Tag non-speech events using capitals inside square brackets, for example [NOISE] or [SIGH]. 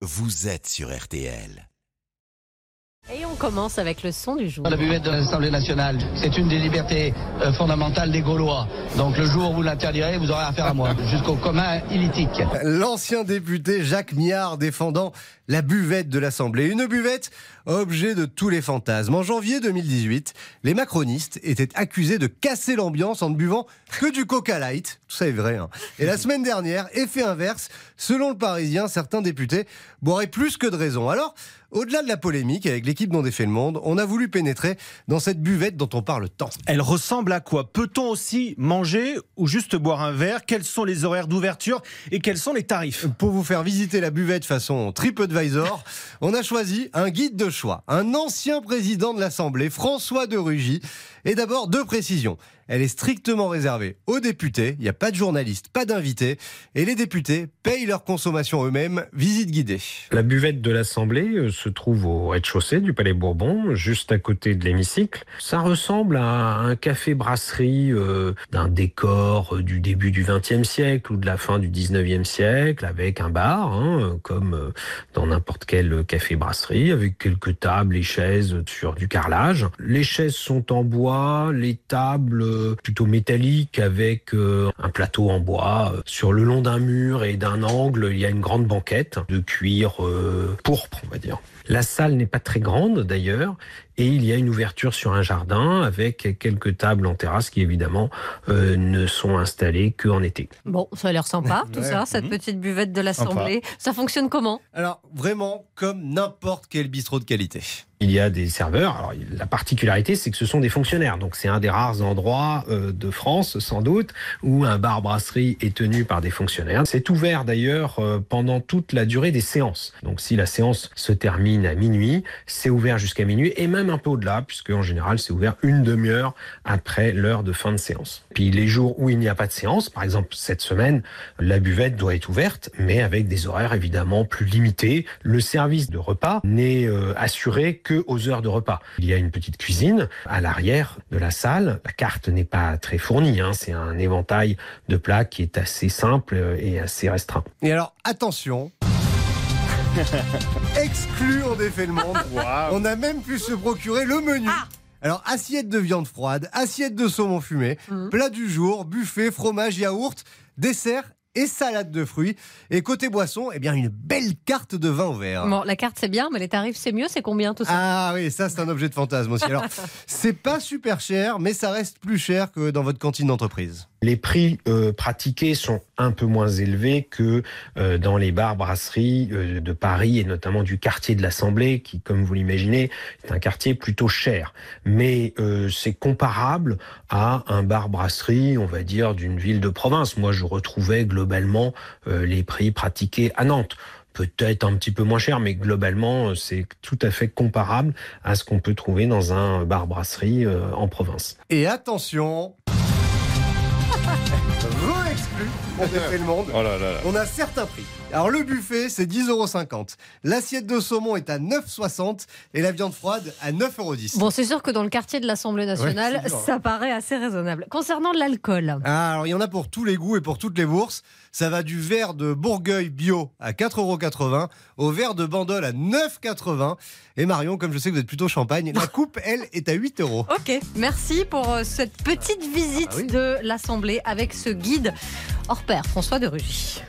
vous êtes sur RTL. Et on commence avec le son du jour. La buvette de l'Assemblée nationale, c'est une des libertés euh, fondamentales des Gaulois. Donc le jour où vous l'interdirez, vous aurez affaire à moi, [LAUGHS] jusqu'au commun illitique. L'ancien député Jacques Miard défendant la buvette de l'Assemblée. Une buvette objet de tous les fantasmes. En janvier 2018, les macronistes étaient accusés de casser l'ambiance en ne buvant que du Coca Light. Tout ça est vrai. hein. Et la semaine dernière, effet inverse, selon le Parisien, certains députés boiraient plus que de raison. Alors, au-delà de la polémique avec l'équipe dont défait le monde, on a voulu pénétrer dans cette buvette dont on parle tant. Elle ressemble à quoi? Peut-on aussi manger ou juste boire un verre? Quels sont les horaires d'ouverture et quels sont les tarifs? Pour vous faire visiter la buvette façon TripAdvisor, on a choisi un guide de choix, un ancien président de l'Assemblée, François de Rugy. Et d'abord, deux précisions. Elle est strictement réservée aux députés, il n'y a pas de journalistes, pas d'invités, et les députés payent leur consommation eux-mêmes, visite guidée. La buvette de l'Assemblée euh, se trouve au rez-de-chaussée du Palais Bourbon, juste à côté de l'hémicycle. Ça ressemble à un café-brasserie euh, d'un décor euh, du début du XXe siècle ou de la fin du XIXe siècle, avec un bar, hein, comme dans n'importe quel café-brasserie, avec quelques tables et chaises sur du carrelage. Les chaises sont en bois, les tables euh, plutôt métalliques avec euh, un plateau en bois. Sur le long d'un mur et d'un angle, il y a une grande banquette de cuir euh, pourpre, on va dire. La salle n'est pas très grande d'ailleurs, et il y a une ouverture sur un jardin avec quelques tables en terrasse qui évidemment euh, ne sont installées qu'en été. Bon, ça a l'air sympa, [LAUGHS] tout Ouais. ça, cette Mhm. petite buvette de l'Assemblée. Ça fonctionne comment? Alors, vraiment, comme n'importe quel bistrot de qualité. Il y a des serveurs. Alors, la particularité, c'est que ce sont des fonctionnaires. Donc, c'est un des rares endroits euh, de France, sans doute, où un bar-brasserie est tenu par des fonctionnaires. C'est ouvert d'ailleurs euh, pendant toute la durée des séances. Donc, si la séance se termine à minuit, c'est ouvert jusqu'à minuit et même un peu au-delà, puisque en général, c'est ouvert une demi-heure après l'heure de fin de séance. Puis, les jours où il n'y a pas de séance, par exemple cette semaine, la buvette doit être ouverte, mais avec des horaires évidemment plus limités. Le service de repas n'est euh, assuré que aux heures de repas. Il y a une petite cuisine à l'arrière de la salle. La carte n'est pas très fournie, hein. c'est un éventail de plats qui est assez simple euh, et assez restreint. Et alors, attention. [LAUGHS] Exclu en défait le monde. [LAUGHS] On a même pu se procurer le menu. Alors, assiette de viande froide, assiette de saumon fumé, Mhm. plat du jour, buffet, fromage, yaourt, dessert et salade de fruits. Et côté boisson, eh bien, une belle carte de vin au verre. Bon, la carte c'est bien, mais les tarifs c'est mieux, c'est combien tout ça? Ah oui, ça c'est un objet de fantasme aussi. Alors, [LAUGHS] c'est pas super cher, mais ça reste plus cher que dans votre cantine d'entreprise. Les prix euh, pratiqués sont un peu moins élevés que euh, dans les bars brasseries euh, de Paris et notamment du quartier de l'Assemblée qui, comme vous l'imaginez, est un quartier plutôt cher. Mais c'est comparable à un bar brasserie, on va dire, d'une ville de province. Moi, je retrouvais globalement les prix pratiqués à Nantes. Peut-être un petit peu moins cher, mais globalement, c'est tout à fait comparable à ce qu'on peut trouver dans un bar brasserie euh, en province. Et attention. Re-exclu, on défait le monde. On a certains prix. Alors le buffet, c'est 10,50€. L'assiette de saumon est à 9,60€ et la viande froide à 9,10€. Bon, c'est sûr que dans le quartier de l'Assemblée nationale, Ouais, ça paraît assez raisonnable. Concernant l'alcool, Ah, alors il y en a pour tous les goûts et pour toutes les bourses. Ça va du verre de Bourgueil bio à 4,80€ au verre de Bandol à 9,80€. Et Marion, comme je sais que vous êtes plutôt champagne, la coupe, elle, est à 8€. Ok, merci pour euh, cette petite visite Ah oui. de l'Assemblée avec ce guide hors pair, François de Rugy.